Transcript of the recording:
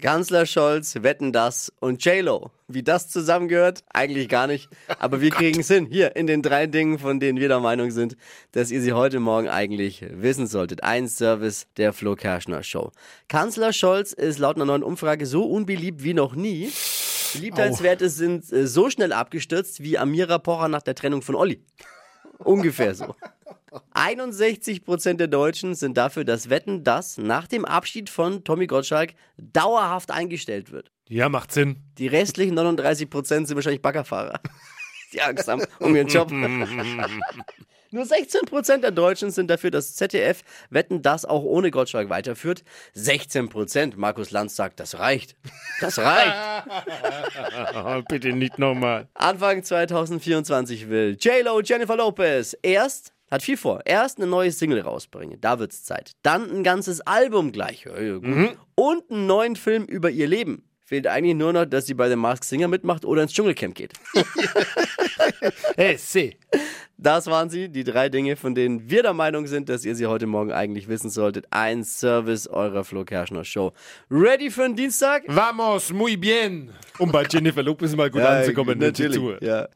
Kanzler Scholz, Wetten das und JLo. Wie das zusammengehört? Eigentlich gar nicht. Aber wir kriegen es hin. Hier in den drei Dingen, von denen wir der Meinung sind, dass ihr sie heute Morgen eigentlich wissen solltet. Ein Service der Flo Kerschner Show. Kanzler Scholz ist laut einer neuen Umfrage so unbeliebt wie noch nie. Beliebtheitswerte sind äh, so schnell abgestürzt wie Amira Pocher nach der Trennung von Olli. Ungefähr so. 61 Prozent der Deutschen sind dafür, dass Wetten, das nach dem Abschied von Tommy Gottschalk dauerhaft eingestellt wird. Ja, macht Sinn. Die restlichen 39 Prozent sind wahrscheinlich Baggerfahrer, die Angst haben um ihren Job. Nur 16 Prozent der Deutschen sind dafür, dass ZDF Wetten, das auch ohne Gottschalk weiterführt. 16 Prozent, Markus Lanz sagt, das reicht. Das reicht. Bitte nicht nochmal. Anfang 2024 will JLo Jennifer Lopez erst hat viel vor. Erst eine neue Single rausbringen, da wird's Zeit. Dann ein ganzes Album gleich. Ja, ja, gut. Und einen neuen Film über ihr Leben. Fehlt eigentlich nur noch, dass sie bei The Masked Singer mitmacht oder ins Dschungelcamp geht. Hey, seh. Das waren sie, die drei Dinge, von denen wir der Meinung sind, dass ihr sie heute Morgen eigentlich wissen solltet. Ein Service eurer Flo Kerschner Show. Ready für den Dienstag? Vamos, muy bien. Um bei Jennifer Lopez mal gut anzukommen. nette Tour. Ja.